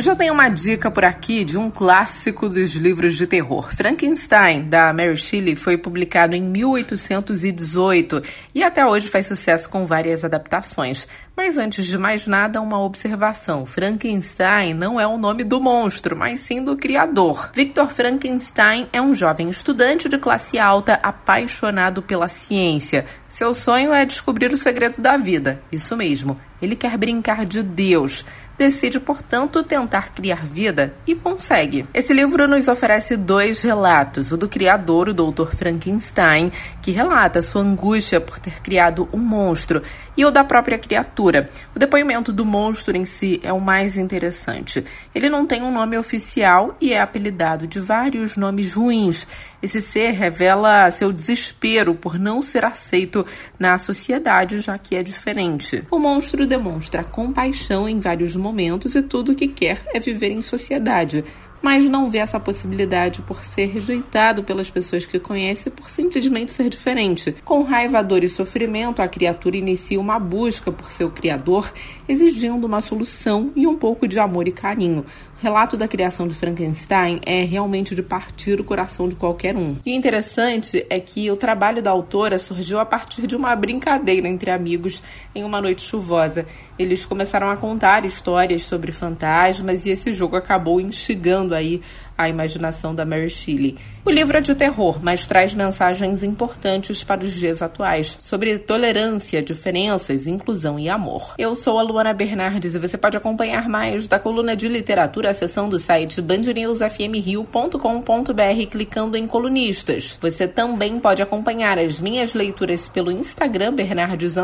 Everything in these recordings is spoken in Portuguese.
Hoje eu tenho uma dica por aqui de um clássico dos livros de terror. Frankenstein, da Mary Shelley, foi publicado em 1818 e até hoje faz sucesso com várias adaptações. Mas antes de mais nada, uma observação: Frankenstein não é o nome do monstro, mas sim do criador. Victor Frankenstein é um jovem estudante de classe alta apaixonado pela ciência. Seu sonho é descobrir o segredo da vida. Isso mesmo, ele quer brincar de Deus decide, portanto, tentar criar vida e consegue. Esse livro nos oferece dois relatos: o do criador, o Dr. Frankenstein, que relata sua angústia por ter criado um monstro, e o da própria criatura. O depoimento do monstro em si é o mais interessante. Ele não tem um nome oficial e é apelidado de vários nomes ruins. Esse ser revela seu desespero por não ser aceito na sociedade, já que é diferente. O monstro demonstra compaixão em vários momentos e tudo o que quer é viver em sociedade mas não vê essa possibilidade por ser rejeitado pelas pessoas que conhece por simplesmente ser diferente. Com raiva, dor e sofrimento, a criatura inicia uma busca por seu criador, exigindo uma solução e um pouco de amor e carinho relato da criação de Frankenstein é realmente de partir o coração de qualquer um. E o interessante é que o trabalho da autora surgiu a partir de uma brincadeira entre amigos em uma noite chuvosa. Eles começaram a contar histórias sobre fantasmas e esse jogo acabou instigando aí a imaginação da Mary Shelley. O livro é de terror, mas traz mensagens importantes para os dias atuais sobre tolerância, diferenças, inclusão e amor. Eu sou a Luana Bernardes e você pode acompanhar mais da coluna de literatura acessando o site bandnewsfmrio.com.br clicando em colunistas. Você também pode acompanhar as minhas leituras pelo Instagram Bernardes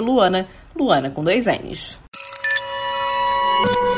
Luana, Luana com dois N's.